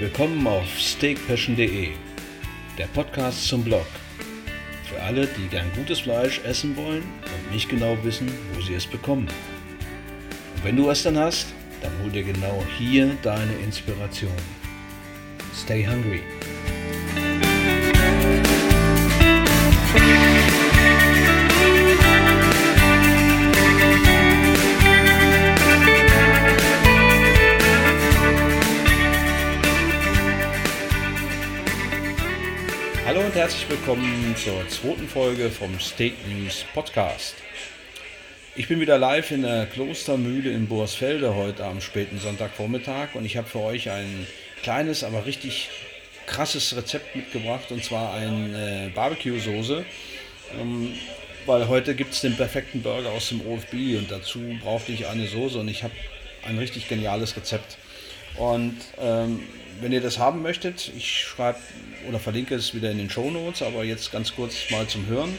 Willkommen auf steakpassion.de, der Podcast zum Blog. Für alle, die gern gutes Fleisch essen wollen und nicht genau wissen, wo sie es bekommen. Und wenn du es dann hast, dann hol dir genau hier deine Inspiration. Stay hungry. Und herzlich willkommen zur zweiten Folge vom Steak News Podcast. Ich bin wieder live in der Klostermühle in Borsfelde heute am späten Sonntagvormittag und ich habe für euch ein kleines, aber richtig krasses Rezept mitgebracht und zwar eine Barbecue-Soße. Ähm, weil heute gibt es den perfekten Burger aus dem OFB und dazu brauchte ich eine Soße und ich habe ein richtig geniales Rezept. Und ähm, wenn ihr das haben möchtet, ich schreibe oder verlinke es wieder in den Show Notes, aber jetzt ganz kurz mal zum Hören.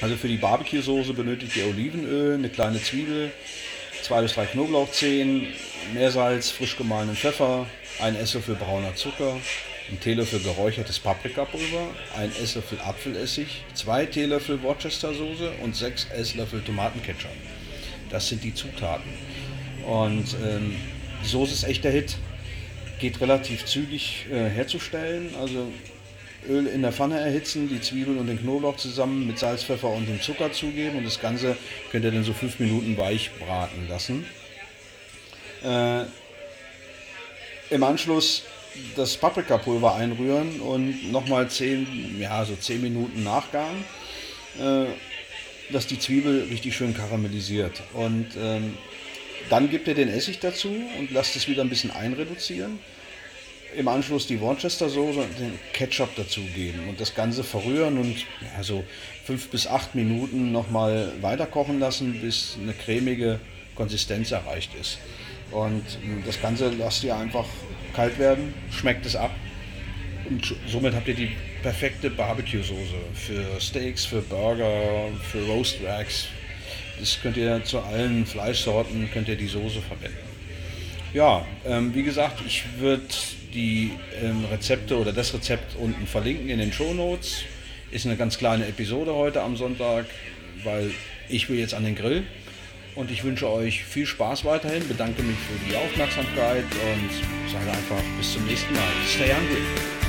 Also für die Barbecue-Soße benötigt ihr Olivenöl, eine kleine Zwiebel, zwei bis drei Knoblauchzehen, Meersalz, frisch gemahlenen Pfeffer, ein Esslöffel brauner Zucker, ein Teelöffel geräuchertes Paprikapulver, ein Esslöffel Apfelessig, zwei Teelöffel Worcester-Soße und sechs Esslöffel Tomatenketchup. Das sind die Zutaten. Und ähm, die Soße ist echt der Hit geht relativ zügig äh, herzustellen. Also Öl in der Pfanne erhitzen, die Zwiebeln und den Knoblauch zusammen mit Salz, Pfeffer und dem Zucker zugeben und das Ganze könnt ihr dann so fünf Minuten weich braten lassen. Äh, Im Anschluss das Paprikapulver einrühren und nochmal zehn, ja, so zehn Minuten nachgaren, äh, dass die Zwiebel richtig schön karamellisiert. Und ähm, dann gibt ihr den Essig dazu und lasst es wieder ein bisschen einreduzieren. Im Anschluss die Worcester Soße und den Ketchup dazugeben und das Ganze verrühren und ja, so fünf bis acht Minuten nochmal weiter kochen lassen, bis eine cremige Konsistenz erreicht ist. Und das Ganze lasst ihr einfach kalt werden, schmeckt es ab und somit habt ihr die perfekte Barbecue-Soße für Steaks, für Burger, für Roast Racks, das könnt ihr zu allen Fleischsorten könnt ihr die Soße verwenden. Ja, ähm, wie gesagt, ich würde die ähm, Rezepte oder das Rezept unten verlinken in den Show Notes. Ist eine ganz kleine Episode heute am Sonntag, weil ich will jetzt an den Grill. Und ich wünsche euch viel Spaß weiterhin, bedanke mich für die Aufmerksamkeit und sage einfach bis zum nächsten Mal. Stay hungry.